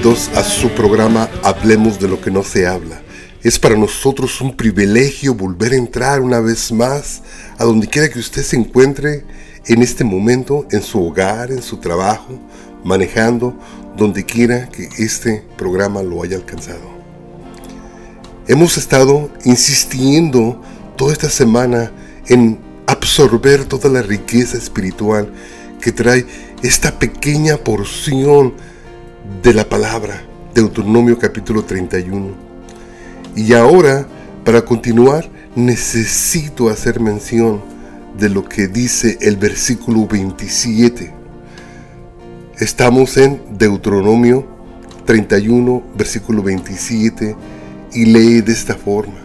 A su programa Hablemos de lo que no se habla. Es para nosotros un privilegio volver a entrar una vez más a donde quiera que usted se encuentre en este momento, en su hogar, en su trabajo, manejando, donde quiera que este programa lo haya alcanzado. Hemos estado insistiendo toda esta semana en absorber toda la riqueza espiritual que trae esta pequeña porción de la palabra, Deuteronomio capítulo 31. Y ahora, para continuar, necesito hacer mención de lo que dice el versículo 27. Estamos en Deuteronomio 31, versículo 27, y lee de esta forma.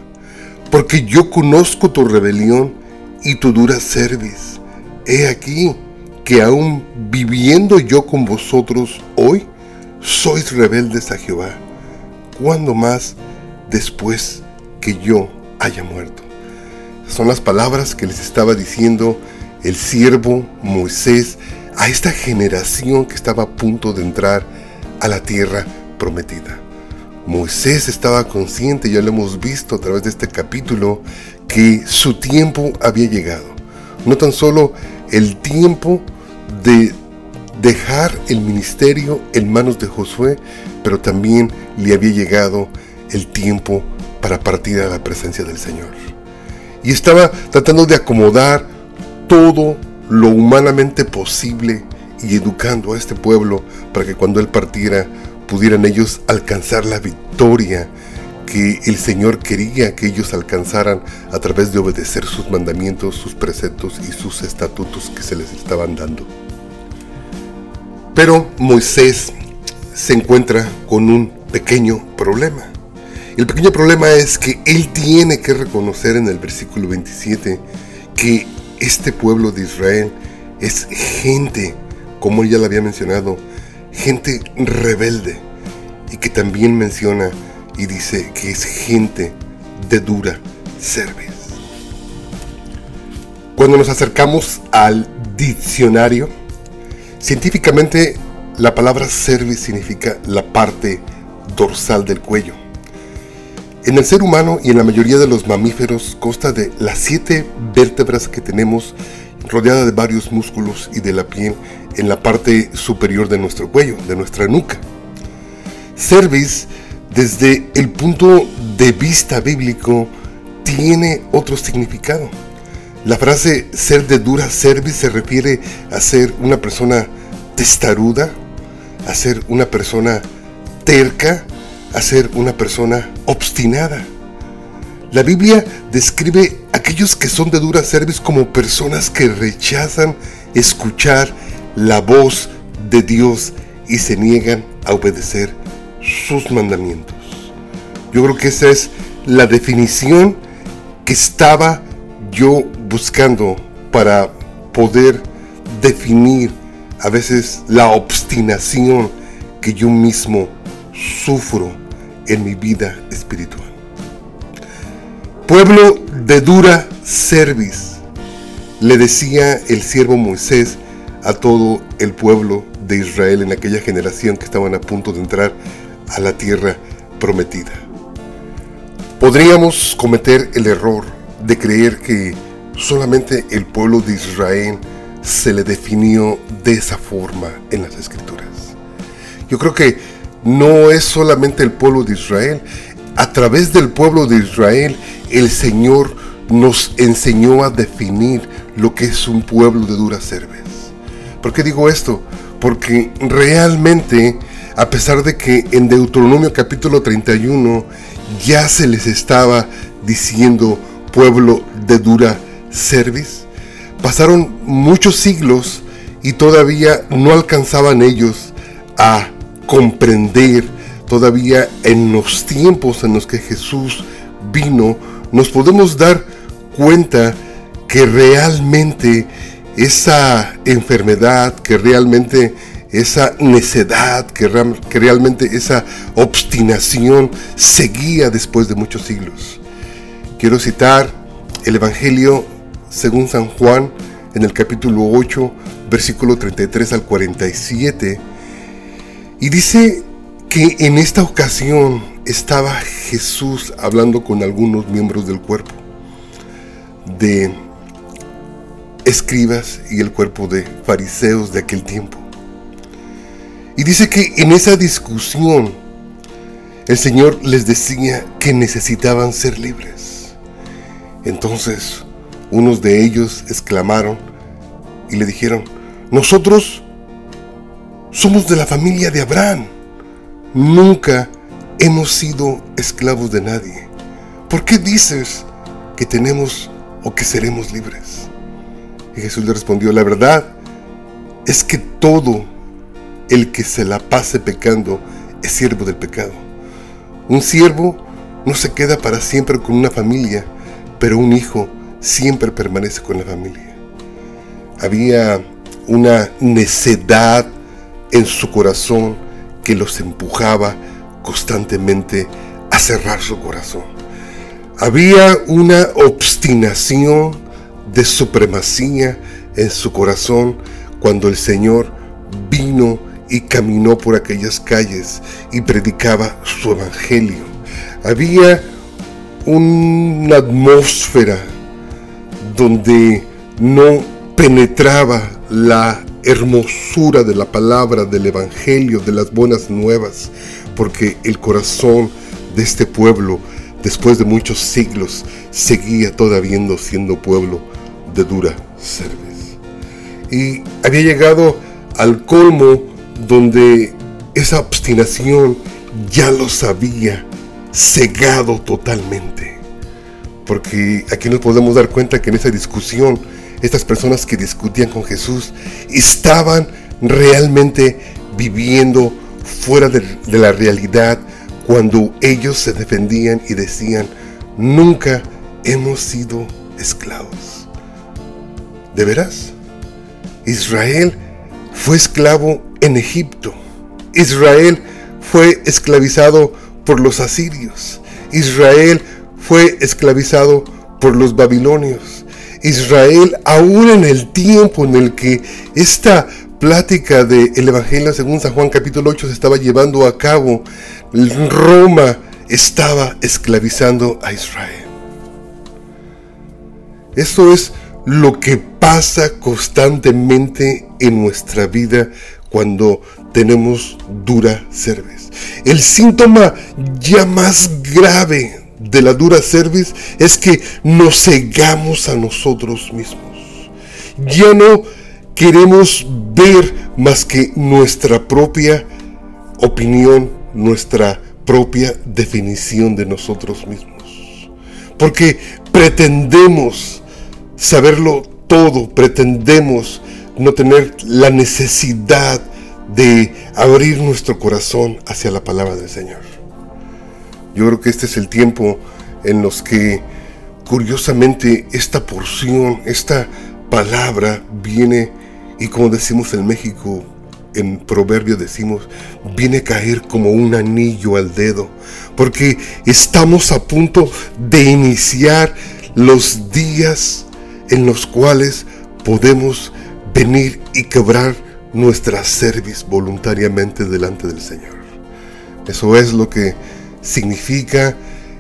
Porque yo conozco tu rebelión y tu dura cerviz. He aquí que aún viviendo yo con vosotros hoy, sois rebeldes a Jehová. ¿Cuándo más después que yo haya muerto? Son las palabras que les estaba diciendo el siervo Moisés a esta generación que estaba a punto de entrar a la tierra prometida. Moisés estaba consciente, ya lo hemos visto a través de este capítulo, que su tiempo había llegado. No tan solo el tiempo de dejar el ministerio en manos de Josué, pero también le había llegado el tiempo para partir a la presencia del Señor. Y estaba tratando de acomodar todo lo humanamente posible y educando a este pueblo para que cuando Él partiera pudieran ellos alcanzar la victoria que el Señor quería que ellos alcanzaran a través de obedecer sus mandamientos, sus preceptos y sus estatutos que se les estaban dando. Pero Moisés se encuentra con un pequeño problema. El pequeño problema es que él tiene que reconocer en el versículo 27 que este pueblo de Israel es gente, como ya lo había mencionado, gente rebelde y que también menciona y dice que es gente de dura cerviz. Cuando nos acercamos al diccionario, científicamente la palabra cerviz significa la parte dorsal del cuello. En el ser humano y en la mayoría de los mamíferos consta de las siete vértebras que tenemos rodeada de varios músculos y de la piel en la parte superior de nuestro cuello, de nuestra nuca. Cerviz desde el punto de vista bíblico, tiene otro significado. La frase ser de dura cerviz se refiere a ser una persona testaruda, a ser una persona terca, a ser una persona obstinada. La Biblia describe a aquellos que son de dura cerviz como personas que rechazan escuchar la voz de Dios y se niegan a obedecer sus mandamientos. Yo creo que esa es la definición que estaba yo buscando para poder definir a veces la obstinación que yo mismo sufro en mi vida espiritual. Pueblo de dura cerviz, le decía el siervo Moisés a todo el pueblo de Israel en aquella generación que estaban a punto de entrar a la tierra prometida. Podríamos cometer el error de creer que solamente el pueblo de Israel se le definió de esa forma en las escrituras. Yo creo que no es solamente el pueblo de Israel. A través del pueblo de Israel, el Señor nos enseñó a definir lo que es un pueblo de dura cerveza. ¿Por qué digo esto? Porque realmente a pesar de que en Deuteronomio capítulo 31 ya se les estaba diciendo pueblo de dura cerviz, pasaron muchos siglos y todavía no alcanzaban ellos a comprender, todavía en los tiempos en los que Jesús vino, nos podemos dar cuenta que realmente esa enfermedad, que realmente esa necedad, que, realmente esa obstinación seguía después de muchos siglos. Quiero citar el Evangelio según San Juan en el capítulo 8, versículo 33 al 47, y dice que en esta ocasión estaba Jesús hablando con algunos miembros del cuerpo, de escribas y el cuerpo de fariseos de aquel tiempo. Y dice que en esa discusión el Señor les decía que necesitaban ser libres. Entonces unos de ellos exclamaron y le dijeron, nosotros somos de la familia de Abraham. Nunca hemos sido esclavos de nadie. ¿Por qué dices que tenemos o que seremos libres? Y Jesús le respondió, la verdad es que todo el que se la pase pecando es siervo del pecado. Un siervo no se queda para siempre con una familia, pero un hijo siempre permanece con la familia. Había una necedad en su corazón que los empujaba constantemente a cerrar su corazón. Había una obstinación de supremacía en su corazón cuando el Señor vino y caminó por aquellas calles y predicaba su evangelio. Había una atmósfera donde no penetraba la hermosura de la palabra, del evangelio, de las buenas nuevas, porque el corazón de este pueblo, después de muchos siglos, seguía todavía siendo pueblo de dura cerviz. Y había llegado al colmo donde esa obstinación ya los había cegado totalmente. Porque aquí nos podemos dar cuenta que en esa discusión, estas personas que discutían con Jesús estaban realmente viviendo fuera de, de la realidad cuando ellos se defendían y decían, nunca hemos sido esclavos. ¿De veras? Israel fue esclavo en Egipto. Israel fue esclavizado por los asirios. Israel fue esclavizado por los babilonios. Israel, aún en el tiempo en el que esta plática del Evangelio según San Juan capítulo 8 se estaba llevando a cabo, Roma estaba esclavizando a Israel. Esto es lo que pasa constantemente en nuestra vida cuando tenemos dura cerviz. El síntoma ya más grave de la dura cerviz es que nos cegamos a nosotros mismos. Ya no queremos ver más que nuestra propia opinión, nuestra propia definición de nosotros mismos. Porque pretendemos saberlo todo, pretendemos no tener la necesidad de abrir nuestro corazón hacia la palabra del Señor. Yo creo que este es el tiempo en los que curiosamente esta porción, esta palabra viene y como decimos en México, en proverbio decimos, viene a caer como un anillo al dedo, porque estamos a punto de iniciar los días en los cuales podemos venir y quebrar nuestra cerviz voluntariamente delante del Señor. Eso es lo que significa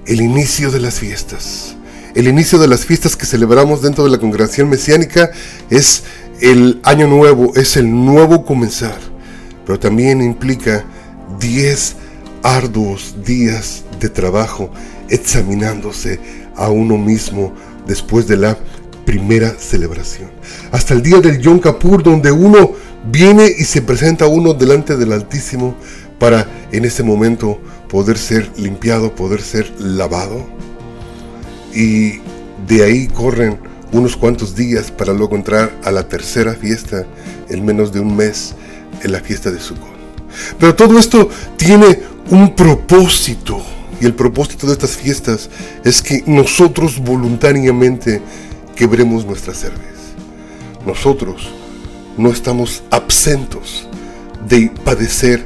el inicio de las fiestas. El inicio de las fiestas que celebramos dentro de la congregación mesiánica es el año nuevo, es el nuevo comenzar, pero también implica 10 arduos días de trabajo examinándose a uno mismo después de la primera celebración. Hasta el día del Yom Kippur, donde uno viene y se presenta uno delante del Altísimo para en ese momento poder ser limpiado, poder ser lavado. Y de ahí corren unos cuantos días para luego entrar a la tercera fiesta en menos de un mes, en la fiesta de Sukkot. Pero todo esto tiene un propósito. Y el propósito de estas fiestas es que nosotros voluntariamente quebremos nuestra cerveza. Nosotros no estamos absentos de padecer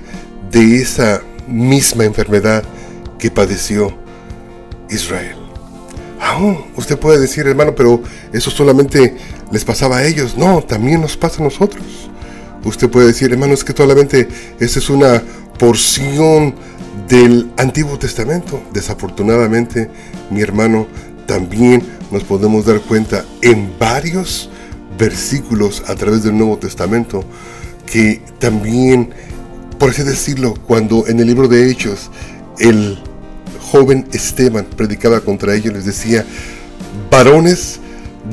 de esa misma enfermedad que padeció Israel. Aún usted puede decir, hermano, pero eso solamente les pasaba a ellos. No, también nos pasa a nosotros. Usted puede decir, hermano, es que solamente esa es una porción del Antiguo Testamento. Desafortunadamente, mi hermano, también nos podemos dar cuenta en varios versículos a través del Nuevo Testamento que también, por así decirlo, cuando en el libro de Hechos el joven Esteban predicaba contra ellos, les decía, varones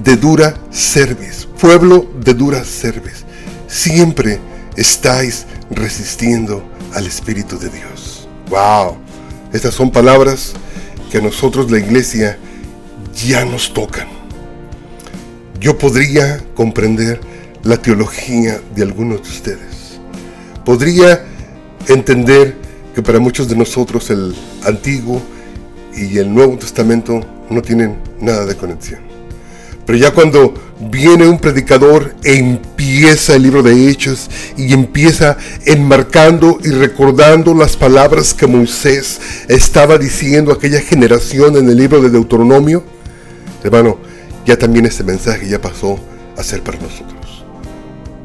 de dura cerviz, pueblo de dura cerviz, siempre estáis resistiendo al Espíritu de Dios. ¡Wow! Estas son palabras que a nosotros la iglesia ya nos tocan. Yo podría comprender la teología de algunos de ustedes. Podría entender que para muchos de nosotros el Antiguo y el Nuevo Testamento no tienen nada de conexión. Pero ya cuando viene un predicador e empieza el libro de Hechos y empieza enmarcando y recordando las palabras que Moisés estaba diciendo a aquella generación en el libro de Deuteronomio, hermano, ya también este mensaje ya pasó a ser para nosotros.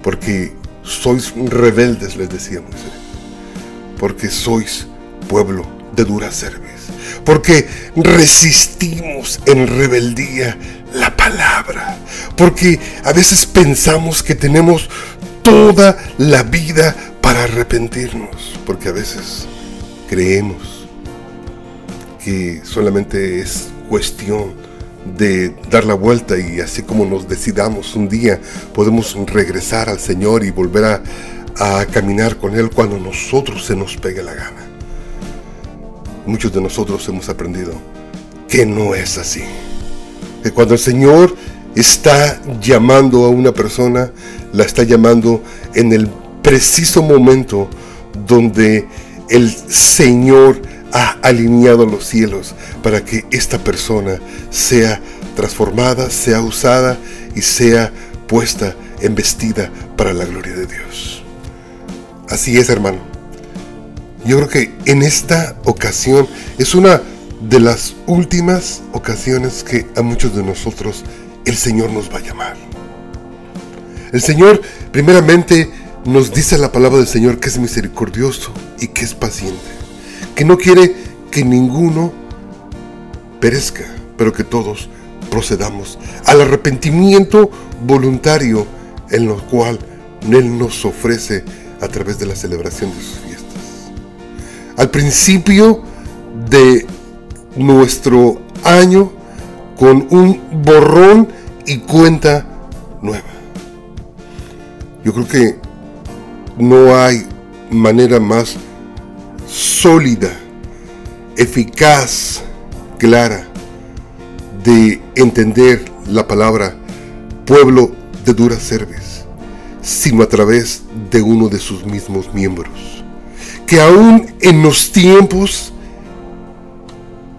Porque sois rebeldes, les decía Moisés. Porque sois pueblo de dura cerviz porque resistimos en rebeldía la palabra, porque a veces pensamos que tenemos toda la vida para arrepentirnos, porque a veces creemos que solamente es cuestión de dar la vuelta y así como nos decidamos un día podemos regresar al Señor y volver a, a caminar con Él cuando nosotros se nos pegue la gana muchos de nosotros hemos aprendido que no es así. Que cuando el Señor está llamando a una persona, la está llamando en el preciso momento donde el Señor ha alineado los cielos para que esta persona sea transformada, sea usada y sea puesta en vestida para la gloria de Dios. Así es, hermano. Yo creo que en esta ocasión es una de las últimas ocasiones que a muchos de nosotros el Señor nos va a llamar. El Señor primeramente nos dice la palabra del Señor que es misericordioso y que es paciente, que no quiere que ninguno perezca, pero que todos procedamos al arrepentimiento voluntario en lo cual Él nos ofrece a través de la celebración de sus fiestas al principio de nuestro año con un borrón y cuenta nueva. Yo creo que no hay manera más sólida, eficaz, clara de entender la palabra pueblo de dura cerviz, sino a través de uno de sus mismos miembros que aún en los tiempos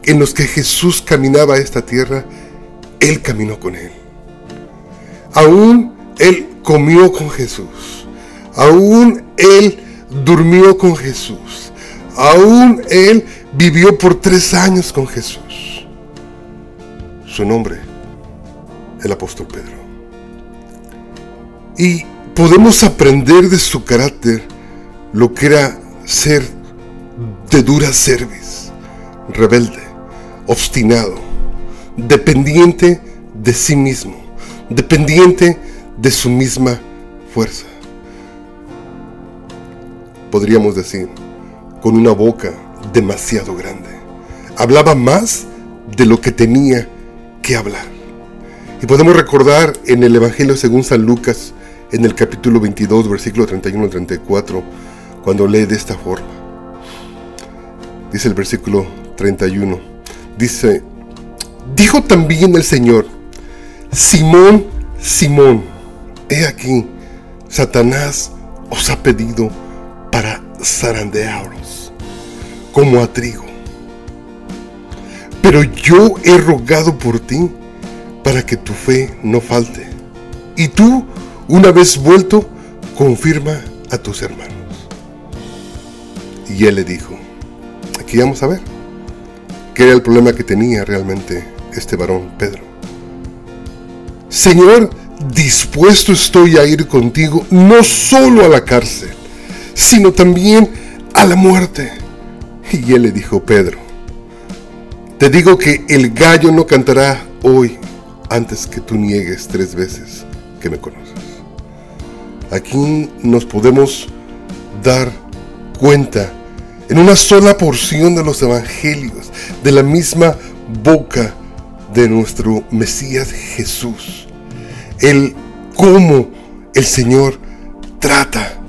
en los que Jesús caminaba a esta tierra, Él caminó con Él. Aún Él comió con Jesús. Aún Él durmió con Jesús. Aún Él vivió por tres años con Jesús. Su nombre, el apóstol Pedro. Y podemos aprender de su carácter lo que era ser de dura cerviz, rebelde, obstinado, dependiente de sí mismo, dependiente de su misma fuerza. Podríamos decir, con una boca demasiado grande. Hablaba más de lo que tenía que hablar. Y podemos recordar en el Evangelio según San Lucas, en el capítulo 22, versículo 31 34, cuando lee de esta forma. Dice el versículo 31. Dice, dijo también el Señor, Simón, Simón, he aquí, Satanás os ha pedido para zarandearos como a trigo. Pero yo he rogado por ti para que tu fe no falte. Y tú, una vez vuelto, confirma a tus hermanos. Y él le dijo, aquí vamos a ver, qué era el problema que tenía realmente este varón Pedro. Señor, dispuesto estoy a ir contigo no solo a la cárcel, sino también a la muerte. Y él le dijo, Pedro, te digo que el gallo no cantará hoy antes que tú niegues tres veces que me conoces. Aquí nos podemos dar cuenta en una sola porción de los evangelios, de la misma boca de nuestro Mesías Jesús, el cómo el Señor trata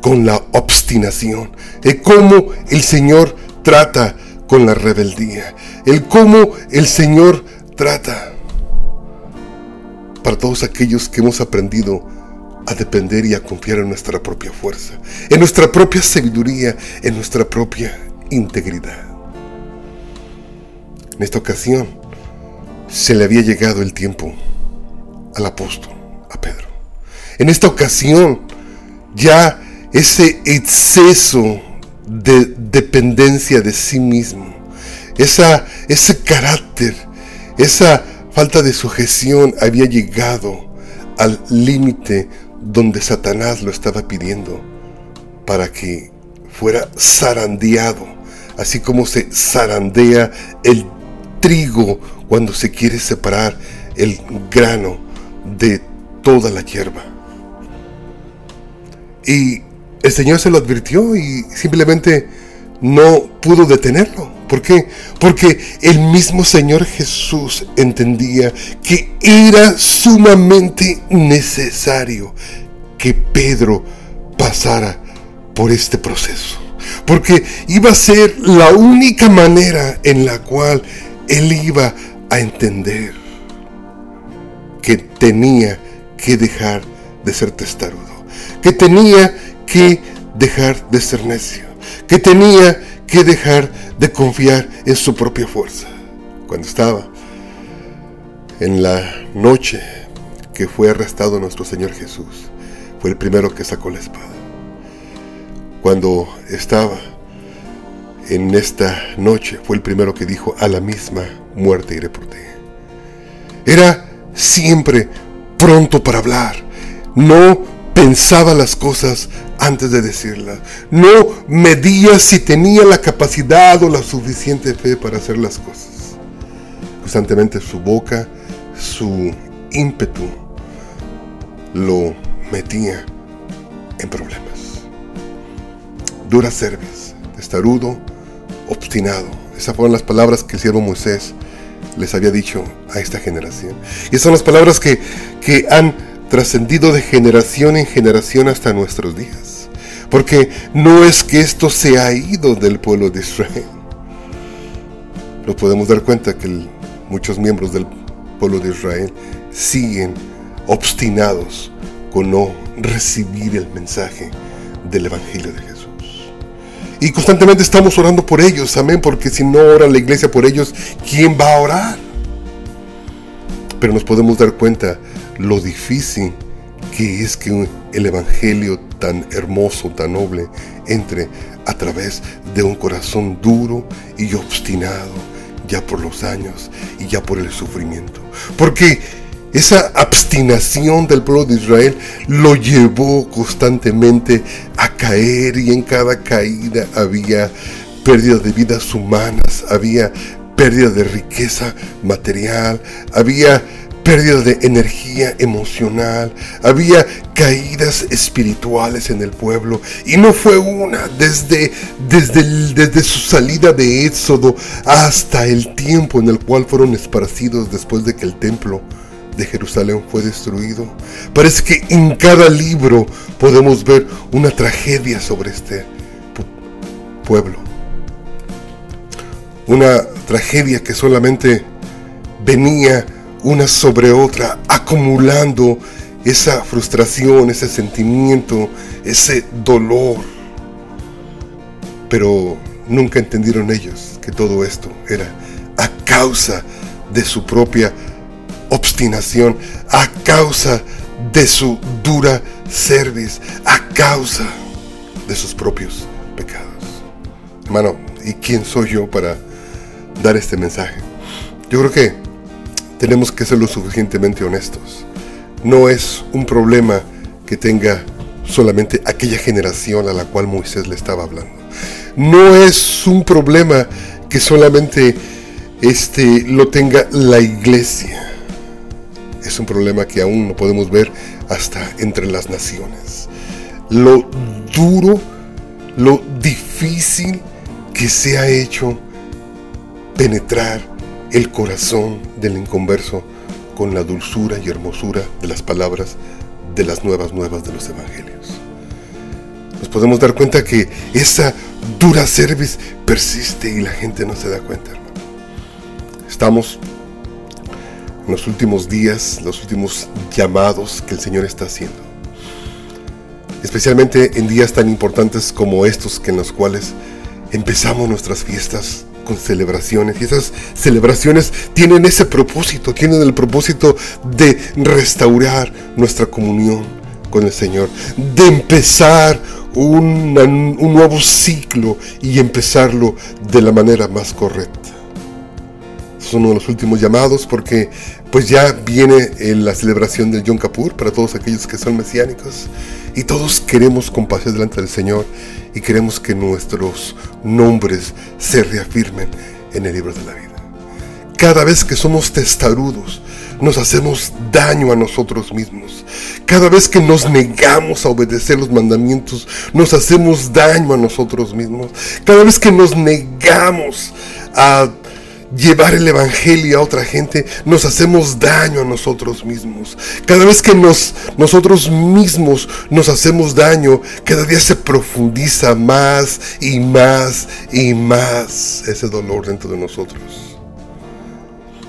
con la obstinación, el cómo el Señor trata con la rebeldía, el cómo el Señor trata para todos aquellos que hemos aprendido a depender y a confiar en nuestra propia fuerza, en nuestra propia sabiduría, en nuestra propia integridad. En esta ocasión se le había llegado el tiempo al apóstol, a Pedro. En esta ocasión ya ese exceso de dependencia de sí mismo, esa, ese carácter, esa falta de sujeción había llegado al límite donde Satanás lo estaba pidiendo para que fuera zarandeado, así como se zarandea el trigo cuando se quiere separar el grano de toda la hierba. Y el Señor se lo advirtió y simplemente no pudo detenerlo. ¿Por qué? Porque el mismo Señor Jesús entendía que era sumamente necesario que Pedro pasara por este proceso. Porque iba a ser la única manera en la cual él iba a entender que tenía que dejar de ser testarudo, que tenía que dejar de ser necio, que tenía que dejar de confiar en su propia fuerza. Cuando estaba en la noche que fue arrestado nuestro Señor Jesús, fue el primero que sacó la espada. Cuando estaba en esta noche, fue el primero que dijo, a la misma muerte iré por ti. Era siempre pronto para hablar. No pensaba las cosas antes de decirlas. No medía si tenía la capacidad o la suficiente fe para hacer las cosas. Constantemente su boca, su ímpetu lo metía en problemas. Dura cerviz, testarudo, obstinado. Esas fueron las palabras que el siervo Moisés les había dicho a esta generación. Y esas son las palabras que, que han trascendido de generación en generación hasta nuestros días. Porque no es que esto se ha ido del pueblo de Israel. Nos podemos dar cuenta que muchos miembros del pueblo de Israel siguen obstinados con no recibir el mensaje del Evangelio de Jesús. Y constantemente estamos orando por ellos, amén, porque si no ora la iglesia por ellos, ¿quién va a orar? Pero nos podemos dar cuenta lo difícil que es que el Evangelio tan hermoso, tan noble, entre a través de un corazón duro y obstinado, ya por los años y ya por el sufrimiento. Porque esa abstinación del pueblo de Israel lo llevó constantemente a caer y en cada caída había pérdida de vidas humanas, había pérdida de riqueza material, había pérdida de energía emocional, había caídas espirituales en el pueblo y no fue una desde, desde, desde su salida de Éxodo hasta el tiempo en el cual fueron esparcidos después de que el templo de Jerusalén fue destruido. Parece que en cada libro podemos ver una tragedia sobre este pueblo. Una tragedia que solamente venía una sobre otra, acumulando esa frustración, ese sentimiento, ese dolor. Pero nunca entendieron ellos que todo esto era a causa de su propia obstinación, a causa de su dura cerviz, a causa de sus propios pecados. Hermano, ¿y quién soy yo para dar este mensaje? Yo creo que tenemos que ser lo suficientemente honestos. No es un problema que tenga solamente aquella generación a la cual Moisés le estaba hablando, no es un problema que solamente este, lo tenga la iglesia. Es un problema que aún no podemos ver hasta entre las naciones. Lo duro, lo difícil que se ha hecho penetrar el corazón del inconverso con la dulzura y hermosura de las palabras de las nuevas nuevas de los evangelios. Nos podemos dar cuenta que esa dura cerviz persiste y la gente no se da cuenta, hermano. Estamos en los últimos días, los últimos llamados que el Señor está haciendo. Especialmente en días tan importantes como estos que en los cuales empezamos nuestras fiestas con celebraciones y esas celebraciones tienen ese propósito, tienen el propósito de restaurar nuestra comunión con el Señor, de empezar un nuevo ciclo y empezarlo de la manera más correcta. Es uno de los últimos llamados porque pues ya viene la celebración del Yom Kippur para todos aquellos que son mesiánicos y todos queremos compasión delante del Señor y queremos que nuestros nombres se reafirmen en el libro de la vida. Cada vez que somos testarudos, nos hacemos daño a nosotros mismos. Cada vez que nos negamos a obedecer los mandamientos, nos hacemos daño a nosotros mismos. Cada vez que nos negamos a llevar el Evangelio a otra gente, nos hacemos daño a nosotros mismos. Cada vez que nos, nosotros mismos nos hacemos daño, cada día se profundiza más y más y más ese dolor dentro de nosotros.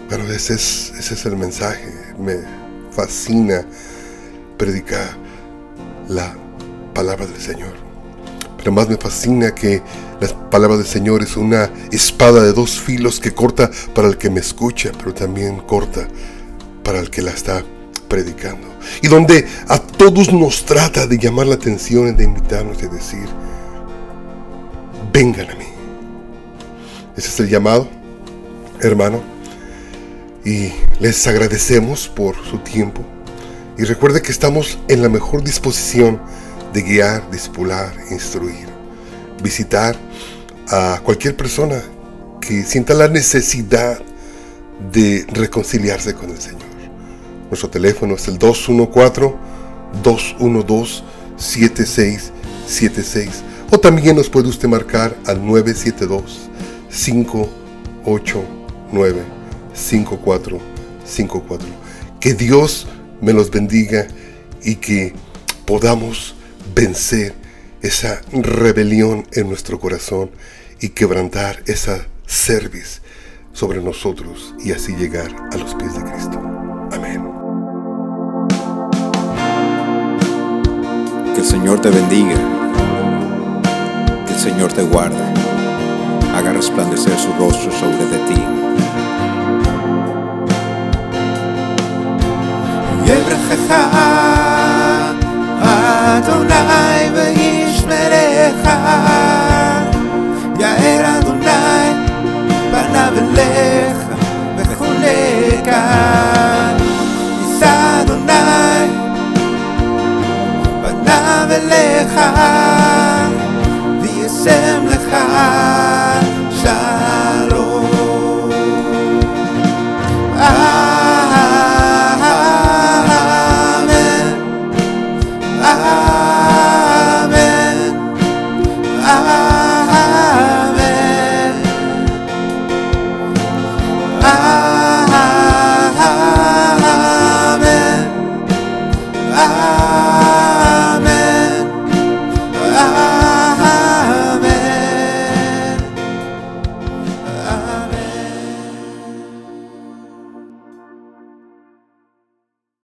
Pero ese es, ese es el mensaje. Me fascina predicar la palabra del Señor. Pero más me fascina que la palabra del Señor es una espada de dos filos que corta para el que me escucha, pero también corta para el que la está predicando. Y donde a todos nos trata de llamar la atención de invitarnos y decir, vengan a mí. Ese es el llamado, hermano. Y les agradecemos por su tiempo. Y recuerde que estamos en la mejor disposición de guiar, discipular, instruir, visitar a cualquier persona que sienta la necesidad de reconciliarse con el Señor. Nuestro teléfono es el 214-212-7676 o también nos puede usted marcar al 972-589-5454. Que Dios me los bendiga y que podamos vencer esa rebelión en nuestro corazón y quebrantar esa cerviz sobre nosotros y así llegar a los pies de Cristo. Amén. Que el Señor te bendiga. Que el Señor te guarde. Haga resplandecer su rostro sobre de ti. Adonai God is